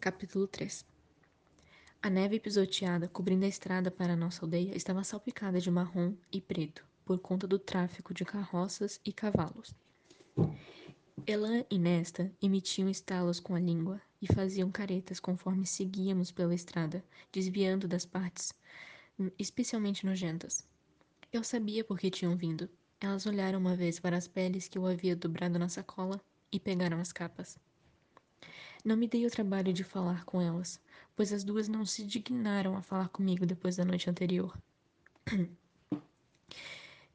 Capítulo 3 A neve pisoteada cobrindo a estrada para a nossa aldeia estava salpicada de marrom e preto, por conta do tráfico de carroças e cavalos. Elan e Nesta emitiam estalos com a língua e faziam caretas conforme seguíamos pela estrada, desviando das partes especialmente nojentas. Eu sabia por que tinham vindo. Elas olharam uma vez para as peles que eu havia dobrado na sacola e pegaram as capas. Não me dei o trabalho de falar com elas, pois as duas não se dignaram a falar comigo depois da noite anterior.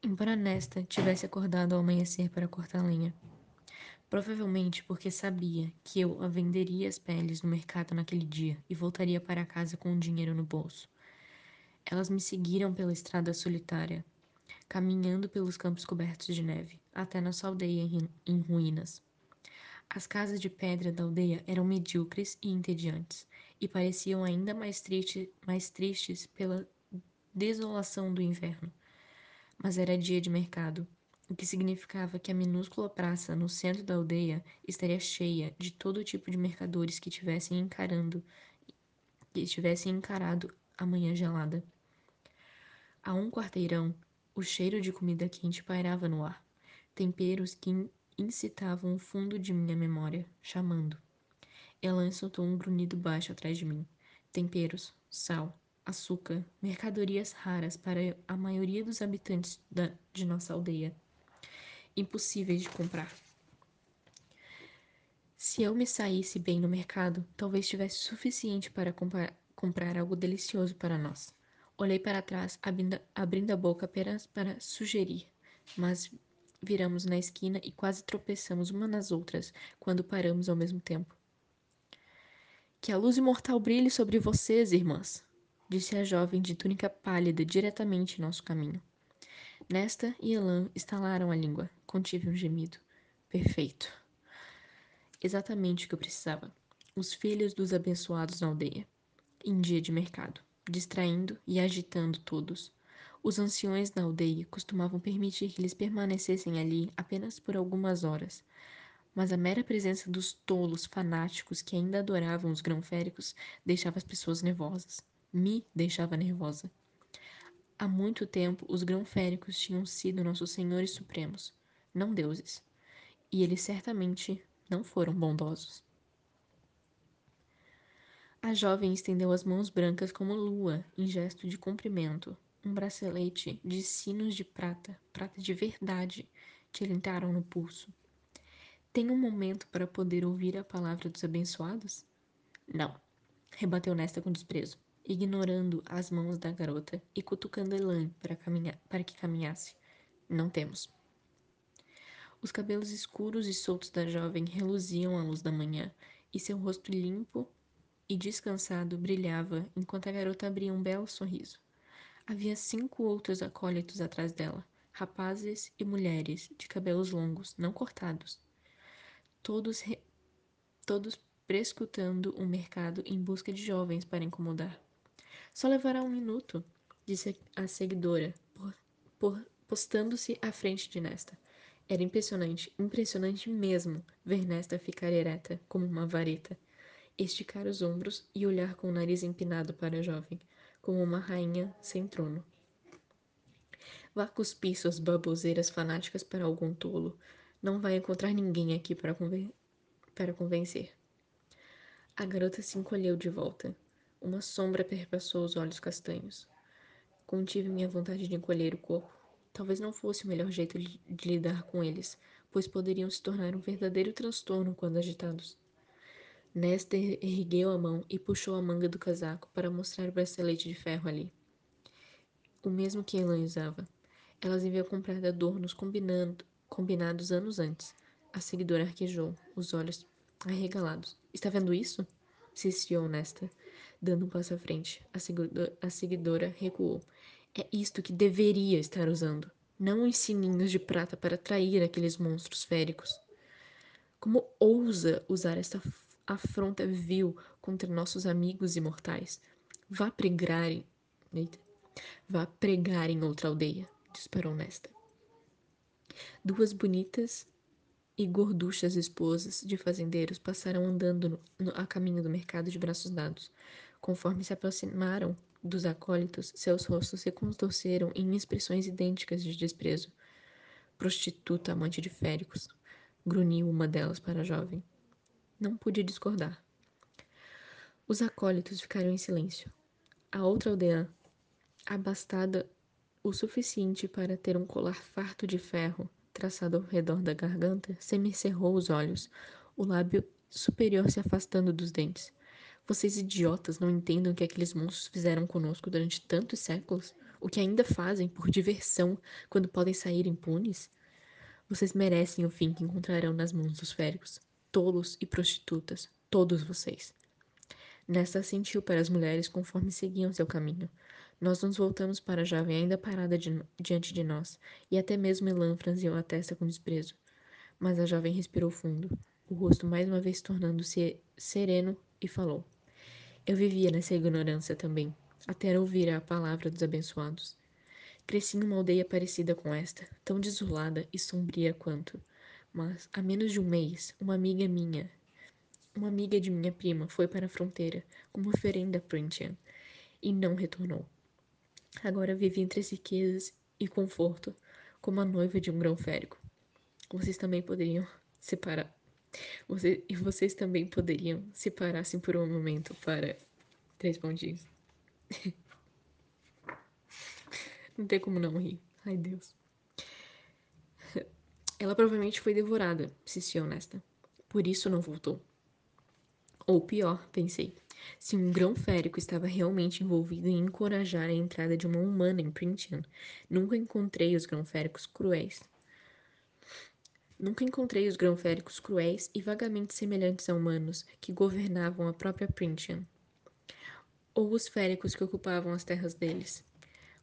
Embora Nesta tivesse acordado ao amanhecer para cortar lenha, provavelmente porque sabia que eu a venderia as peles no mercado naquele dia e voltaria para casa com o dinheiro no bolso. Elas me seguiram pela estrada solitária, caminhando pelos campos cobertos de neve, até nossa aldeia em ruínas. As casas de pedra da aldeia eram medíocres e entediantes, e pareciam ainda mais, triste, mais tristes pela desolação do inverno. Mas era dia de mercado, o que significava que a minúscula praça no centro da aldeia estaria cheia de todo tipo de mercadores que tivessem encarando que tivessem encarado a manhã gelada. A um quarteirão, o cheiro de comida quente pairava no ar, temperos que incitavam o fundo de minha memória, chamando. Elan soltou um grunhido baixo atrás de mim. Temperos, sal, açúcar, mercadorias raras para a maioria dos habitantes da, de nossa aldeia. Impossíveis de comprar. Se eu me saísse bem no mercado, talvez tivesse suficiente para comprar, comprar algo delicioso para nós. Olhei para trás, abrindo, abrindo a boca apenas para sugerir, mas Viramos na esquina e quase tropeçamos uma nas outras quando paramos ao mesmo tempo. Que a luz imortal brilhe sobre vocês, irmãs, disse a jovem de túnica pálida diretamente em nosso caminho. Nesta e Elan estalaram a língua. Contive um gemido. Perfeito. Exatamente o que eu precisava. Os filhos dos abençoados na aldeia. Em dia de mercado, distraindo e agitando todos. Os anciões da aldeia costumavam permitir que eles permanecessem ali apenas por algumas horas, mas a mera presença dos tolos fanáticos que ainda adoravam os grão-féricos deixava as pessoas nervosas. Me deixava nervosa. Há muito tempo, os grão-féricos tinham sido nossos senhores supremos, não deuses, e eles certamente não foram bondosos. A jovem estendeu as mãos brancas como lua, em gesto de cumprimento, um bracelete de sinos de prata, prata de verdade, lhe entraram no pulso. Tem um momento para poder ouvir a palavra dos abençoados? Não, rebateu Nesta com desprezo, ignorando as mãos da garota e cutucando Elan para, caminhar, para que caminhasse. Não temos. Os cabelos escuros e soltos da jovem reluziam à luz da manhã, e seu rosto limpo e descansado brilhava enquanto a garota abria um belo sorriso. Havia cinco outros acólitos atrás dela, rapazes e mulheres, de cabelos longos, não cortados. Todos, re... todos prescutando o mercado em busca de jovens para incomodar. Só levará um minuto, disse a seguidora, por, por, postando-se à frente de Nesta. Era impressionante, impressionante mesmo, ver Nesta ficar ereta, como uma vareta, esticar os ombros e olhar com o nariz empinado para a jovem como uma rainha sem trono. Vá cuspir suas baboseiras fanáticas para algum tolo. Não vai encontrar ninguém aqui para, conven para convencer. A garota se encolheu de volta. Uma sombra perpassou os olhos castanhos. Contive minha vontade de encolher o corpo. Talvez não fosse o melhor jeito de lidar com eles, pois poderiam se tornar um verdadeiro transtorno quando agitados. Nester ergueu a mão e puxou a manga do casaco para mostrar o bracelete de ferro ali. O mesmo que Elan usava. Elas haviam comprado adornos combinando, combinados anos antes. A seguidora arquejou, os olhos arregalados. Está vendo isso? Insistiu Nesta, dando um passo à frente. A seguidora, a seguidora recuou. É isto que deveria estar usando. Não os sininhos de prata para atrair aqueles monstros féricos. Como ousa usar esta afronta vil contra nossos amigos imortais. Vá pregar em... Eita. Vá pregar em outra aldeia, disparou Nesta. Duas bonitas e gorduchas esposas de fazendeiros passaram andando no, no, a caminho do mercado de braços dados. Conforme se aproximaram dos acólitos, seus rostos se contorceram em expressões idênticas de desprezo. Prostituta amante de féricos, grunhiu uma delas para a jovem. Não pude discordar. Os acólitos ficaram em silêncio. A outra aldeã, abastada o suficiente para ter um colar farto de ferro traçado ao redor da garganta, semicerrou os olhos, o lábio superior se afastando dos dentes. Vocês idiotas não entendem o que aqueles monstros fizeram conosco durante tantos séculos? O que ainda fazem por diversão quando podem sair impunes? Vocês merecem o fim que encontrarão nas mãos dos féricos. Tolos e prostitutas, todos vocês. Nesta sentiu para as mulheres conforme seguiam seu caminho. Nós nos voltamos para a jovem ainda parada diante de nós, e até mesmo Elan franziu a testa com desprezo. Mas a jovem respirou fundo, o rosto mais uma vez tornando-se sereno, e falou. Eu vivia nessa ignorância também, até ouvir a palavra dos abençoados. Cresci em uma aldeia parecida com esta, tão desolada e sombria quanto. Mas, há menos de um mês, uma amiga minha, uma amiga de minha prima, foi para a fronteira, como oferenda a Printian, e não retornou. Agora vive entre as riquezas e conforto, como a noiva de um grão férico. Vocês também poderiam separar. Você, e vocês também poderiam se parassem por um momento para três pontinhos. não tem como não rir. Ai, Deus. Ela provavelmente foi devorada, se ser honesta. Por isso não voltou. Ou pior, pensei, se um grão férico estava realmente envolvido em encorajar a entrada de uma humana em Printian, nunca encontrei os grão-féricos cruéis. Nunca encontrei os grão-féricos cruéis e vagamente semelhantes a humanos que governavam a própria Printian, ou os féricos que ocupavam as terras deles,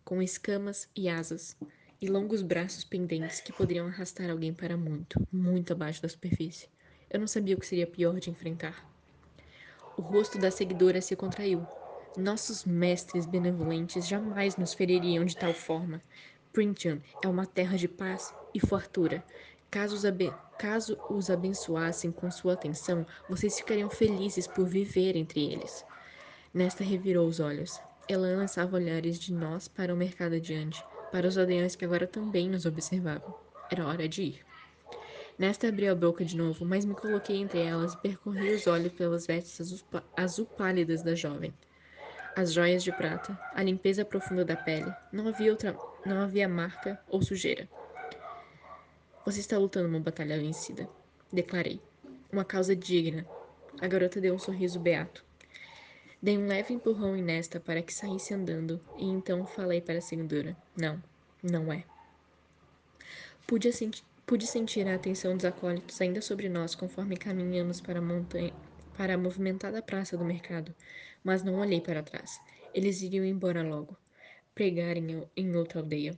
com escamas e asas, e longos braços pendentes que poderiam arrastar alguém para muito, muito abaixo da superfície. Eu não sabia o que seria pior de enfrentar. O rosto da seguidora se contraiu. Nossos mestres benevolentes jamais nos feririam de tal forma. Printian é uma terra de paz e fartura. Caso os, caso os abençoassem com sua atenção, vocês ficariam felizes por viver entre eles. Nesta revirou os olhos. Ela lançava olhares de nós para o mercado adiante, para os aldeões que agora também nos observavam. Era hora de ir. Nesta abri a boca de novo, mas me coloquei entre elas e percorri os olhos pelas vestes azul, azul pálidas da jovem. As joias de prata, a limpeza profunda da pele, não havia outra, não havia marca ou sujeira. Você está lutando uma batalha vencida, declarei. Uma causa digna. A garota deu um sorriso beato. Dei um leve empurrão em Nesta para que saísse andando, e então falei para a seguidora: Não, não é. Pude sentir Pude sentir a atenção dos acólitos ainda sobre nós conforme caminhamos para a montanha, para a movimentada praça do mercado, mas não olhei para trás. Eles iriam embora logo, pregar em, em outra aldeia.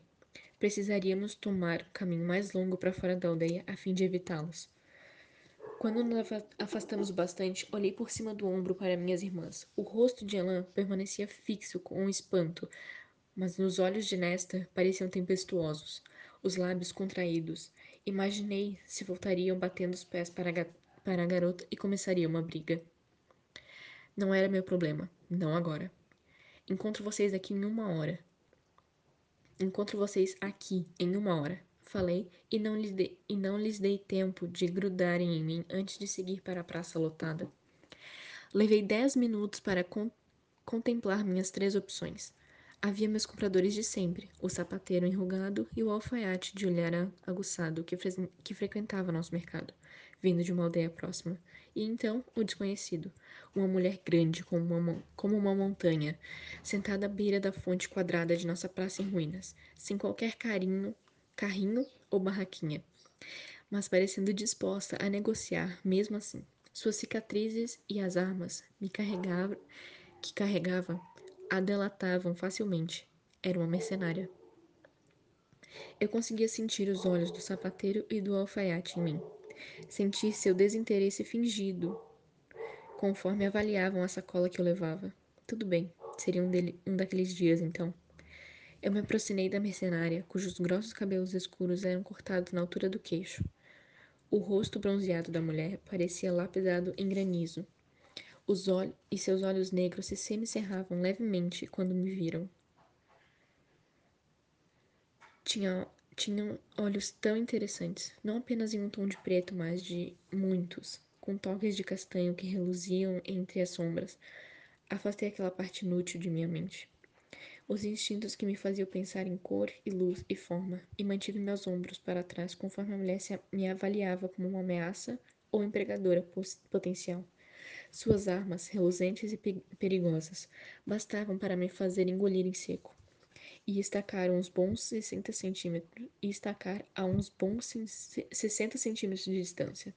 Precisaríamos tomar o caminho mais longo para fora da aldeia a fim de evitá-los. Quando nos afastamos bastante, olhei por cima do ombro para minhas irmãs. O rosto de Elan permanecia fixo com espanto, mas nos olhos de Nesta pareciam tempestuosos, os lábios contraídos, Imaginei se voltariam batendo os pés para a, para a garota e começaria uma briga. Não era meu problema, não agora. Encontro vocês aqui em uma hora. Encontro vocês aqui em uma hora. Falei e não lhes dei, e não lhes dei tempo de grudarem em mim antes de seguir para a praça lotada. Levei dez minutos para con contemplar minhas três opções. Havia meus compradores de sempre, o sapateiro enrugado e o alfaiate de olhar aguçado que, fre que frequentava nosso mercado, vindo de uma aldeia próxima. E então o desconhecido, uma mulher grande como uma, como uma montanha, sentada à beira da fonte quadrada de nossa praça em ruínas, sem qualquer carinho, carrinho ou barraquinha, mas parecendo disposta a negociar mesmo assim. Suas cicatrizes e as armas me carregavam, que carregava a delatavam facilmente. Era uma mercenária. Eu conseguia sentir os olhos do sapateiro e do alfaiate em mim. Sentir seu desinteresse fingido, conforme avaliavam a sacola que eu levava. Tudo bem, seria um, dele, um daqueles dias então. Eu me aproximei da mercenária, cujos grossos cabelos escuros eram cortados na altura do queixo. O rosto bronzeado da mulher parecia lapidado em granizo. Os olhos e seus olhos negros se semicerravam levemente quando me viram. Tinha, tinham olhos tão interessantes, não apenas em um tom de preto, mas de muitos, com toques de castanho que reluziam entre as sombras. Afastei aquela parte inútil de minha mente. Os instintos que me faziam pensar em cor e luz e forma, e mantive meus ombros para trás conforme a mulher me avaliava como uma ameaça ou empregadora potencial. Suas armas, reluzentes e perigosas, bastavam para me fazer engolir em seco. E estacar uns bons 60 centímetros, e estacar a uns bons 60 centímetros de distância.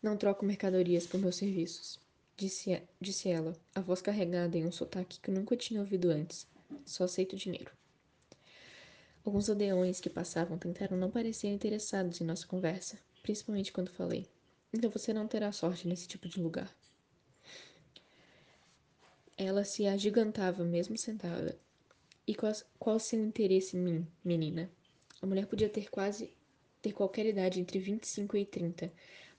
Não troco mercadorias por meus serviços, disse, disse ela, a voz carregada em um sotaque que nunca tinha ouvido antes. Só aceito dinheiro. Alguns aldeões que passavam tentaram não parecer interessados em nossa conversa, principalmente quando falei. Então você não terá sorte nesse tipo de lugar. Ela se agigantava mesmo sentada. E qual, qual seu interesse em mim, menina? A mulher podia ter quase ter qualquer idade entre 25 e 30,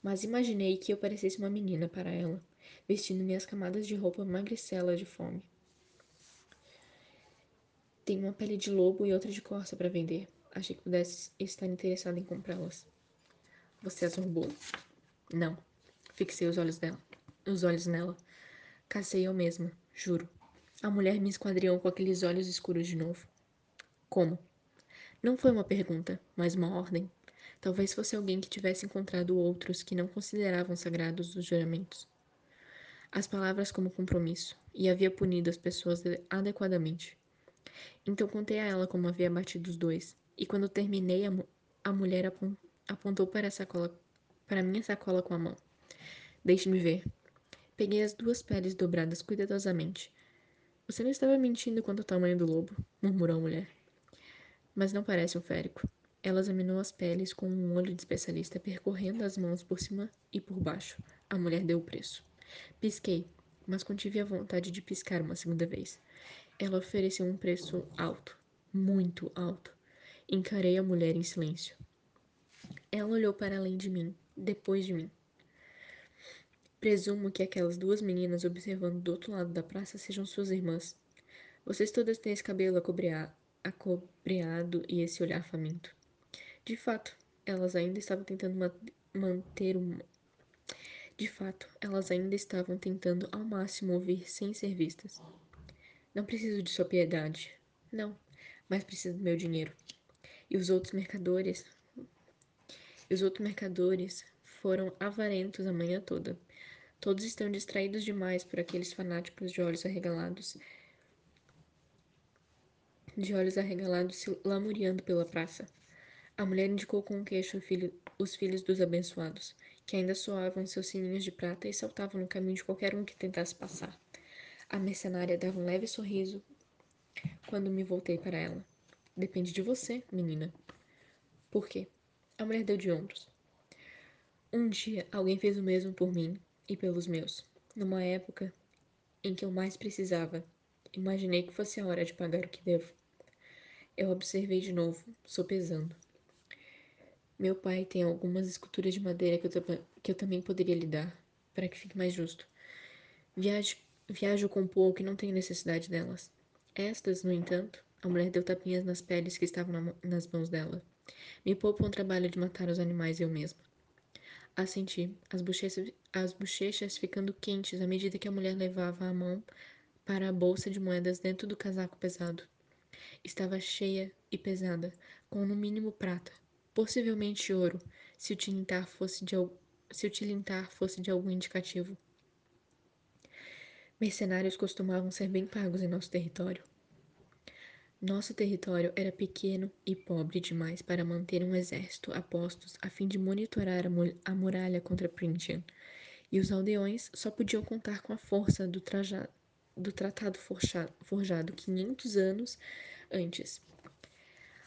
mas imaginei que eu parecesse uma menina para ela, vestindo minhas camadas de roupa magricela de fome. Tenho uma pele de lobo e outra de corça para vender. Achei que pudesse estar interessada em comprá-las. Você as roubou? Não. Fixei os olhos dela. Os olhos nela. Cacei eu mesma, juro. A mulher me esquadriou com aqueles olhos escuros de novo. Como? Não foi uma pergunta, mas uma ordem. Talvez fosse alguém que tivesse encontrado outros que não consideravam sagrados os juramentos. As palavras como compromisso, e havia punido as pessoas adequadamente. Então contei a ela como havia batido os dois, e quando terminei, a, a mulher apontou para a sacola para minha sacola com a mão. Deixe-me ver. Peguei as duas peles dobradas cuidadosamente. Você não estava mentindo quanto ao tamanho do lobo, murmurou a mulher. Mas não parece um férico. Ela examinou as peles com um olho de especialista, percorrendo as mãos por cima e por baixo. A mulher deu o preço. Pisquei, mas contive a vontade de piscar uma segunda vez. Ela ofereceu um preço alto, muito alto. Encarei a mulher em silêncio. Ela olhou para além de mim, depois de mim. Presumo que aquelas duas meninas observando do outro lado da praça sejam suas irmãs. Vocês todas têm esse cabelo acobreado e esse olhar faminto. De fato, elas ainda estavam tentando ma manter um. De fato, elas ainda estavam tentando ao máximo ouvir sem ser vistas. Não preciso de sua piedade. Não, mas preciso do meu dinheiro. E os outros mercadores e os outros mercadores foram avarentos a manhã toda. Todos estão distraídos demais por aqueles fanáticos de olhos arregalados, de olhos arregalados se lamuriando pela praça. A mulher indicou com o queixo filho, os filhos dos abençoados, que ainda soavam seus sininhos de prata e saltavam no caminho de qualquer um que tentasse passar. A mercenária dava um leve sorriso quando me voltei para ela. Depende de você, menina. Por quê? A mulher deu de ombros. Um dia alguém fez o mesmo por mim e pelos meus. Numa época em que eu mais precisava, imaginei que fosse a hora de pagar o que devo. Eu observei de novo, sopesando. Meu pai tem algumas esculturas de madeira que eu, que eu também poderia lhe dar, para que fique mais justo. Viajo, viajo com pouco e não tenho necessidade delas. Estas, no entanto, a mulher deu tapinhas nas peles que estavam na, nas mãos dela. Me poupam o trabalho de matar os animais eu mesma. Assenti, as bochechas, as bochechas ficando quentes à medida que a mulher levava a mão para a bolsa de moedas dentro do casaco pesado. Estava cheia e pesada, com no mínimo prata, possivelmente ouro, se o tilintar fosse de, se o tilintar fosse de algum indicativo. Mercenários costumavam ser bem pagos em nosso território. Nosso território era pequeno e pobre demais para manter um exército a postos a fim de monitorar a muralha contra Printian, e os aldeões só podiam contar com a força do, do tratado forjado, forjado 500 anos antes.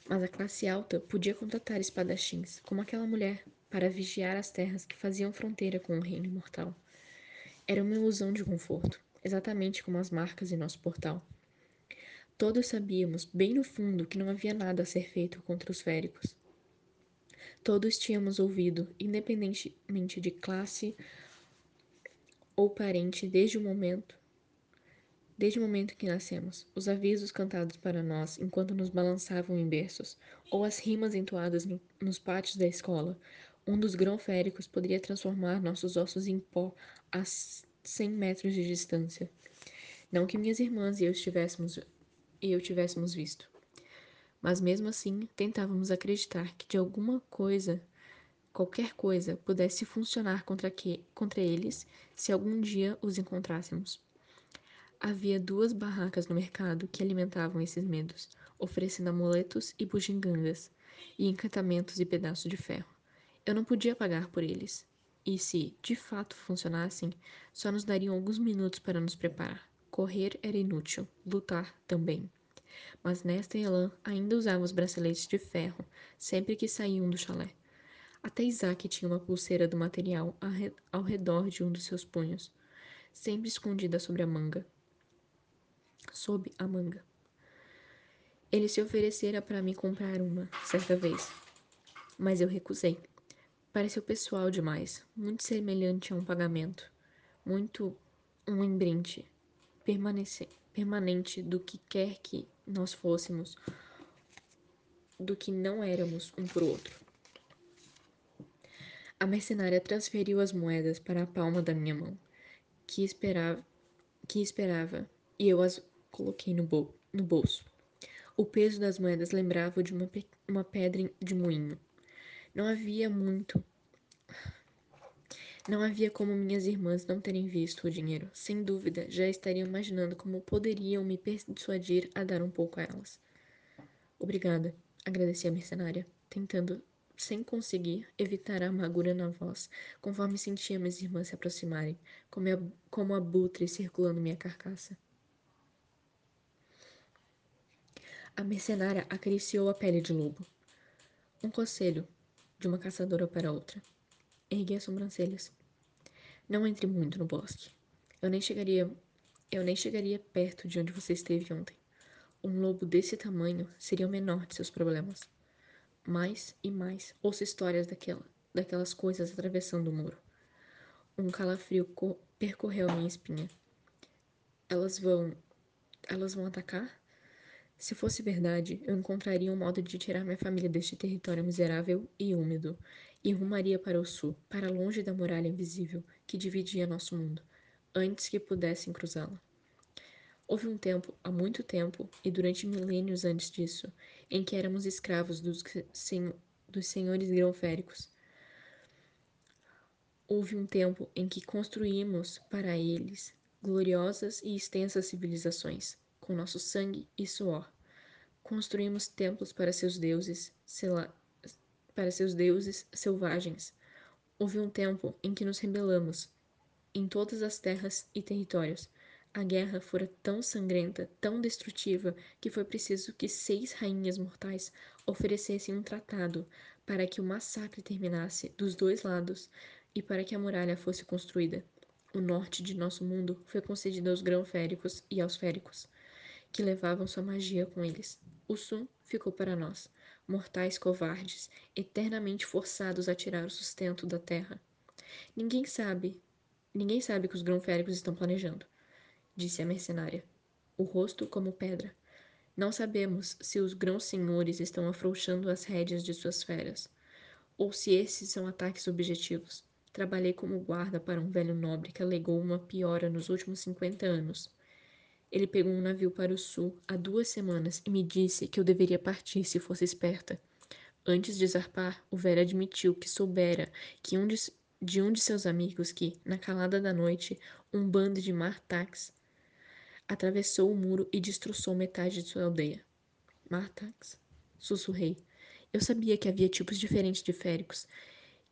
Mas a classe alta podia contratar espadachins, como aquela mulher, para vigiar as terras que faziam fronteira com o reino imortal. Era uma ilusão de conforto, exatamente como as marcas em nosso portal. Todos sabíamos, bem no fundo, que não havia nada a ser feito contra os féricos. Todos tínhamos ouvido, independentemente de classe ou parente, desde o momento desde o momento que nascemos, os avisos cantados para nós enquanto nos balançavam em berços, ou as rimas entoadas no, nos pátios da escola, um dos grão-féricos poderia transformar nossos ossos em pó a cem metros de distância. Não que minhas irmãs e eu estivéssemos e eu tivéssemos visto. Mas mesmo assim, tentávamos acreditar que de alguma coisa, qualquer coisa, pudesse funcionar contra, que, contra eles se algum dia os encontrássemos. Havia duas barracas no mercado que alimentavam esses medos, oferecendo amuletos e bugigangas, e encantamentos e pedaços de ferro. Eu não podia pagar por eles, e se, de fato, funcionassem, só nos dariam alguns minutos para nos preparar. Correr era inútil, lutar também. Mas nesta Elan ainda usava os braceletes de ferro sempre que saíam do chalé. Até Isaac tinha uma pulseira do material ao redor de um dos seus punhos, sempre escondida sobre a manga sob a manga. Ele se oferecera para me comprar uma, certa vez, mas eu recusei. Pareceu pessoal demais, muito semelhante a um pagamento, muito um embrinde permanente do que quer que nós fôssemos, do que não éramos um por outro. A mercenária transferiu as moedas para a palma da minha mão, que esperava, que esperava, e eu as coloquei no, bol no bolso. O peso das moedas lembrava de uma, uma pedra de moinho. Não havia muito. Não havia como minhas irmãs não terem visto o dinheiro. Sem dúvida, já estariam imaginando como poderiam me persuadir a dar um pouco a elas. Obrigada, agradeci a mercenária, tentando, sem conseguir, evitar a amargura na voz, conforme sentia minhas irmãs se aproximarem, como, a, como abutre circulando minha carcaça. A mercenária acariciou a pele de lobo. Um conselho, de uma caçadora para outra. Ergui as sobrancelhas. Não entre muito no bosque. Eu nem chegaria. Eu nem chegaria perto de onde você esteve ontem. Um lobo desse tamanho seria o menor de seus problemas. Mais e mais ouço histórias daquela, daquelas coisas atravessando o muro. Um calafrio percorreu minha espinha. Elas vão. Elas vão atacar? Se fosse verdade, eu encontraria um modo de tirar minha família deste território miserável e úmido, e rumaria para o sul, para longe da muralha invisível que dividia nosso mundo, antes que pudessem cruzá-la. Houve um tempo, há muito tempo, e durante milênios antes disso, em que éramos escravos dos, sen dos senhores grão-féricos. Houve um tempo em que construímos para eles gloriosas e extensas civilizações, com nosso sangue e suor, construímos templos para seus deuses, para seus deuses selvagens. Houve um tempo em que nos rebelamos em todas as terras e territórios. A guerra fora tão sangrenta, tão destrutiva, que foi preciso que seis rainhas mortais oferecessem um tratado para que o massacre terminasse dos dois lados e para que a muralha fosse construída. O norte de nosso mundo foi concedido aos grão-féricos e aos féricos, que levavam sua magia com eles. O sul ficou para nós, mortais covardes, eternamente forçados a tirar o sustento da terra. Ninguém sabe, ninguém sabe que os grão-féricos estão planejando, disse a mercenária, o rosto como pedra. Não sabemos se os grãos-senhores estão afrouxando as rédeas de suas feras, ou se esses são ataques objetivos. Trabalhei como guarda para um velho nobre que alegou uma piora nos últimos cinquenta anos. Ele pegou um navio para o sul há duas semanas e me disse que eu deveria partir se fosse esperta. Antes de zarpar, o velho admitiu que soubera que um de, de um de seus amigos que, na calada da noite, um bando de Martax atravessou o muro e destroçou metade de sua aldeia. Martax? Sussurrei. Eu sabia que havia tipos diferentes de féricos,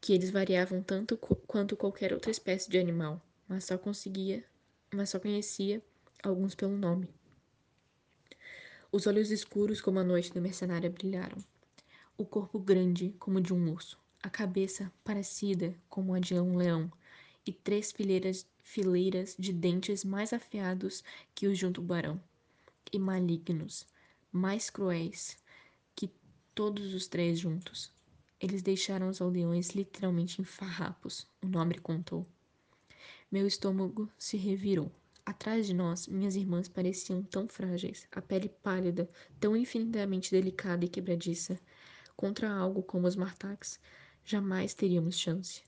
que eles variavam tanto quanto qualquer outra espécie de animal, mas só conseguia, mas só conhecia alguns pelo nome. Os olhos escuros como a noite da mercenária brilharam. O corpo grande como de um urso, a cabeça parecida como a de um leão, e três fileiras, fileiras de dentes mais afiados que os de um tubarão, e malignos, mais cruéis que todos os três juntos. Eles deixaram os aldeões literalmente em farrapos, o nobre contou. Meu estômago se revirou. Atrás de nós, minhas irmãs pareciam tão frágeis, a pele pálida, tão infinitamente delicada e quebradiça. Contra algo como os Martax, jamais teríamos chance.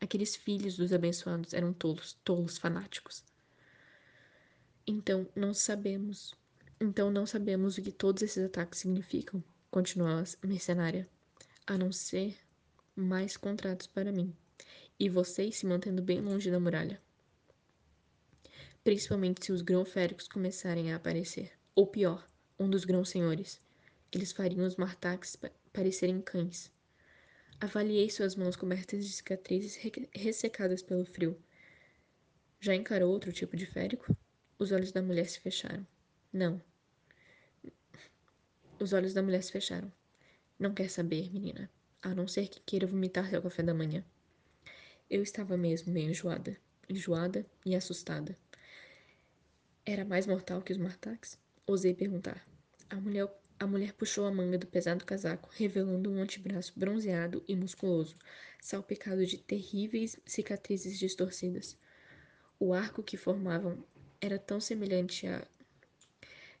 Aqueles filhos dos abençoados eram tolos, tolos fanáticos. Então não sabemos. Então não sabemos o que todos esses ataques significam, continuou a mercenária. A não ser mais contratos para mim. E vocês se mantendo bem longe da muralha. Principalmente se os grão-féricos começarem a aparecer. Ou pior, um dos grão-senhores. Eles fariam os martaques parecerem cães. Avaliei suas mãos cobertas de cicatrizes ressecadas pelo frio. Já encarou outro tipo de férico? Os olhos da mulher se fecharam. Não. Os olhos da mulher se fecharam. Não quer saber, menina. A não ser que queira vomitar seu café da manhã. Eu estava mesmo meio enjoada. Enjoada e assustada. Era mais mortal que os martaques? Ousei perguntar. A mulher a mulher puxou a manga do pesado casaco, revelando um antebraço bronzeado e musculoso, salpicado de terríveis cicatrizes distorcidas. O arco que formavam era tão semelhante a.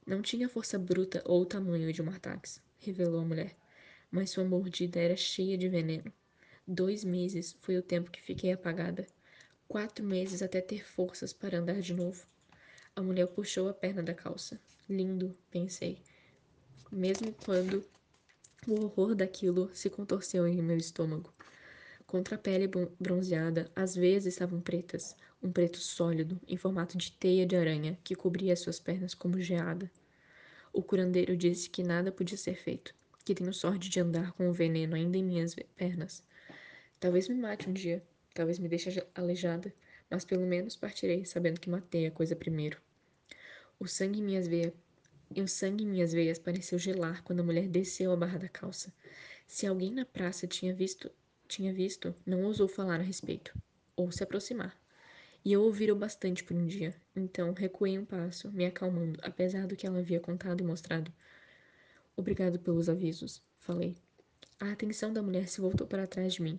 Não tinha força bruta ou tamanho de um artax, revelou a mulher, mas sua mordida era cheia de veneno. Dois meses foi o tempo que fiquei apagada. Quatro meses até ter forças para andar de novo. A mulher puxou a perna da calça. Lindo, pensei mesmo quando o horror daquilo se contorceu em meu estômago. Contra a pele bronzeada, as veias estavam pretas, um preto sólido, em formato de teia de aranha, que cobria suas pernas como geada. O curandeiro disse que nada podia ser feito, que tenho sorte de andar com o veneno ainda em minhas pernas. Talvez me mate um dia, talvez me deixe aleijada, mas pelo menos partirei sabendo que matei a coisa primeiro. O sangue em minhas veias o sangue em minhas veias pareceu gelar quando a mulher desceu a barra da calça. Se alguém na praça tinha visto, tinha visto, não ousou falar a respeito, ou se aproximar. E eu ouvira o bastante por um dia, então recuei um passo, me acalmando, apesar do que ela havia contado e mostrado. Obrigado pelos avisos, falei. A atenção da mulher se voltou para trás de mim.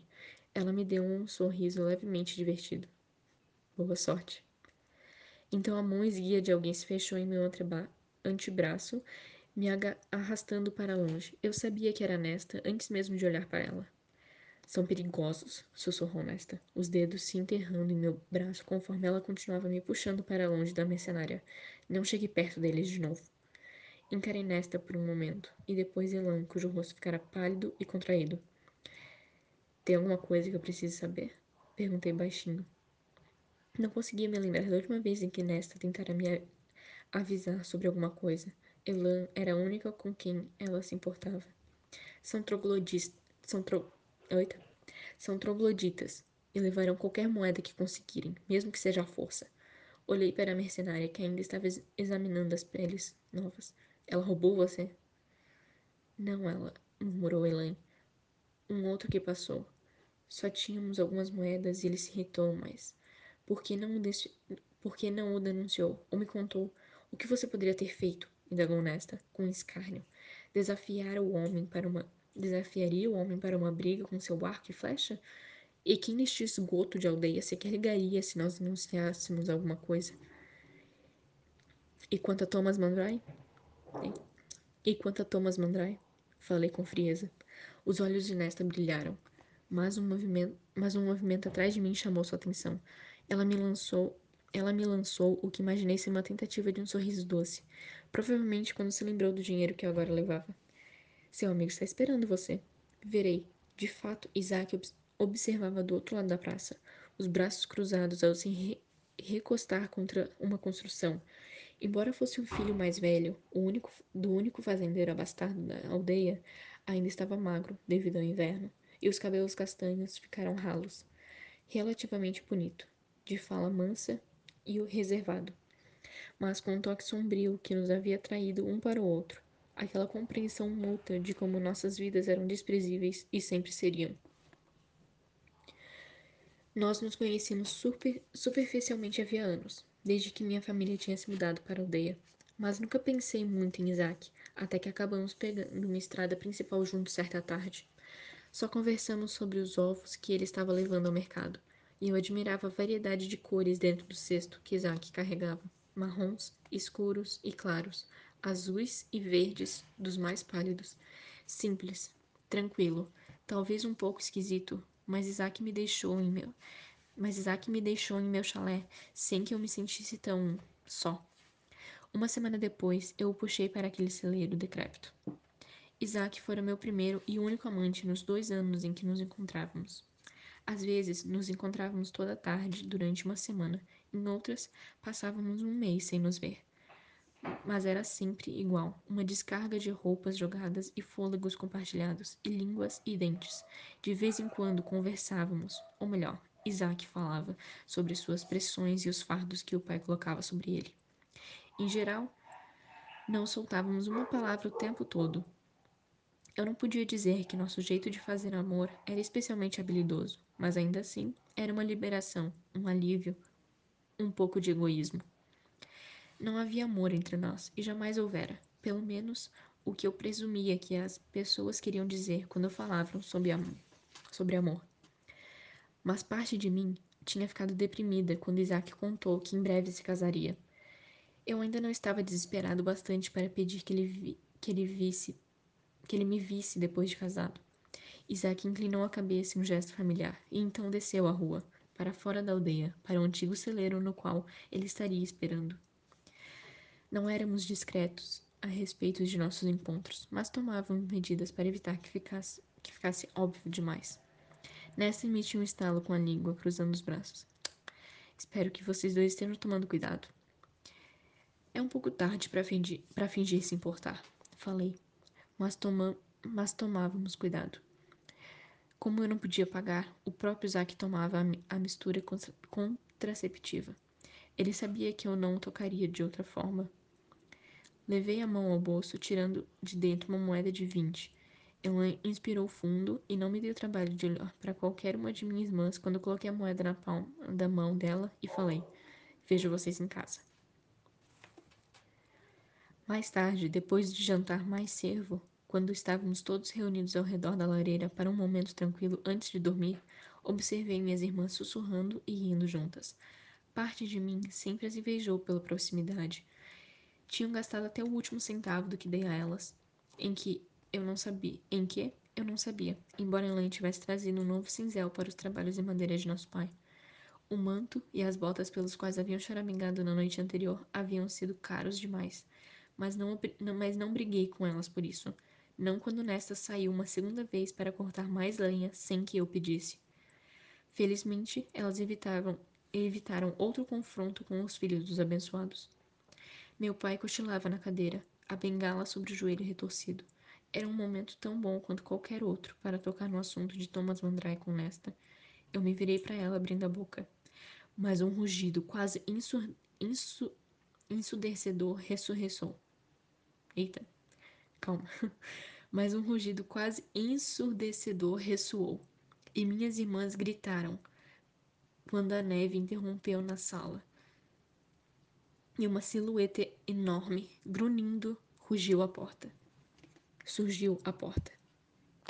Ela me deu um sorriso levemente divertido. Boa sorte. Então a mão esguia de alguém se fechou em meu antebraço, me arrastando para longe. Eu sabia que era Nesta antes mesmo de olhar para ela. São perigosos, sussurrou Nesta, os dedos se enterrando em meu braço conforme ela continuava me puxando para longe da mercenária. Não cheguei perto deles de novo. Encarei Nesta por um momento, e depois Elan, cujo rosto ficara pálido e contraído. Tem alguma coisa que eu preciso saber? Perguntei baixinho. Não conseguia me lembrar da última vez em que Nesta tentara me avisar sobre alguma coisa. Elan era a única com quem ela se importava. São trogloditas. São tro... Oita. São trogloditas e levarão qualquer moeda que conseguirem, mesmo que seja à força. Olhei para a mercenária que ainda estava ex examinando as peles novas. Ela roubou você? Não, ela, murmurou Elaine. Um outro que passou. Só tínhamos algumas moedas e ele se irritou, mas. Por que não, Por que não o denunciou? Ou me contou? O que você poderia ter feito? indagou Nesta, com escárnio. Desafiar o homem para uma. Desafiaria o homem para uma briga com seu arco e flecha? E quem neste esgoto de aldeia sequer ligaria se nós denunciássemos alguma coisa? E quanto a Thomas Mandrai? E quanto a Thomas Mandrai? Falei com frieza. Os olhos de Nesta brilharam, mas um movimento, mas um movimento atrás de mim chamou sua atenção. Ela me lançou ela me lançou o que imaginei ser uma tentativa de um sorriso doce, provavelmente quando se lembrou do dinheiro que eu agora levava. Seu amigo está esperando você. Verei. De fato, Isaac observava do outro lado da praça, os braços cruzados ao se re recostar contra uma construção. Embora fosse o filho mais velho, o único, do único fazendeiro abastado da aldeia, ainda estava magro devido ao inverno, e os cabelos castanhos ficaram ralos. Relativamente bonito, de fala mansa e o reservado, mas com um toque sombrio que nos havia traído um para o outro, aquela compreensão mútua de como nossas vidas eram desprezíveis e sempre seriam. Nós nos conhecíamos super, superficialmente havia anos, desde que minha família tinha se mudado para a aldeia, mas nunca pensei muito em Isaac, até que acabamos pegando uma estrada principal juntos certa tarde. Só conversamos sobre os ovos que ele estava levando ao mercado, e eu admirava a variedade de cores dentro do cesto que Isaac carregava: marrons, escuros e claros, azuis e verdes dos mais pálidos. Simples, tranquilo, talvez um pouco esquisito, mas Isaac me deixou em meu, mas Isaac me deixou em meu chalé sem que eu me sentisse tão só. Uma semana depois, eu o puxei para aquele celeiro decrépito. Isaac fora meu primeiro e único amante nos dois anos em que nos encontrávamos. Às vezes, nos encontrávamos toda tarde durante uma semana, em outras, passávamos um mês sem nos ver. Mas era sempre igual: uma descarga de roupas jogadas e fôlegos compartilhados, e línguas e dentes. De vez em quando conversávamos, ou melhor, Isaac falava sobre suas pressões e os fardos que o pai colocava sobre ele. Em geral, não soltávamos uma palavra o tempo todo, eu não podia dizer que nosso jeito de fazer amor era especialmente habilidoso, mas ainda assim era uma liberação, um alívio, um pouco de egoísmo. Não havia amor entre nós e jamais houvera, pelo menos o que eu presumia que as pessoas queriam dizer quando falavam sobre amor. Sobre amor. Mas parte de mim tinha ficado deprimida quando Isaac contou que em breve se casaria. Eu ainda não estava desesperado bastante para pedir que ele, que ele visse que ele me visse depois de casado. Isaac inclinou a cabeça em um gesto familiar e então desceu a rua, para fora da aldeia, para o antigo celeiro no qual ele estaria esperando. Não éramos discretos a respeito de nossos encontros, mas tomávamos medidas para evitar que ficasse, que ficasse óbvio demais. Nessa emiti um estalo com a língua, cruzando os braços. Espero que vocês dois estejam tomando cuidado. É um pouco tarde para fingir, fingir se importar, falei mas, toma, mas tomávamos cuidado. Como eu não podia pagar, o próprio Isaac tomava a, mistura contraceptiva. Ele sabia que eu não tocaria de outra forma. Levei a mão ao bolso, tirando de dentro uma moeda de vinte. Ela inspirou fundo e não me deu trabalho de olhar para qualquer uma de minhas irmãs quando coloquei a moeda na palma da mão dela e falei: Vejo vocês em casa. Mais tarde, depois de jantar mais cervo, quando estávamos todos reunidos ao redor da lareira para um momento tranquilo antes de dormir, observei minhas irmãs sussurrando e rindo juntas. Parte de mim sempre as invejou pela proximidade. Tinham gastado até o último centavo do que dei a elas, em que eu não sabia, em que eu não sabia, embora Elaine tivesse trazido um novo cinzel para os trabalhos em madeira de nosso pai. O manto e as botas pelos quais haviam choramingado na noite anterior haviam sido caros demais, mas não, mas não briguei com elas por isso não quando nesta saiu uma segunda vez para cortar mais lenha sem que eu pedisse. Felizmente, elas evitaram, evitaram outro confronto com os filhos dos abençoados. Meu pai cochilava na cadeira, a bengala sobre o joelho retorcido. Era um momento tão bom quanto qualquer outro para tocar no assunto de Thomas Mandrai com Nesta. Eu me virei para ela abrindo a boca. Mas um rugido quase insur, insu, ensurdecedor ressurressou. Eita, calma. mas um rugido quase ensurdecedor ressoou, e minhas irmãs gritaram quando a neve interrompeu na sala. E uma silhueta enorme, grunhindo, rugiu à porta. Surgiu à porta.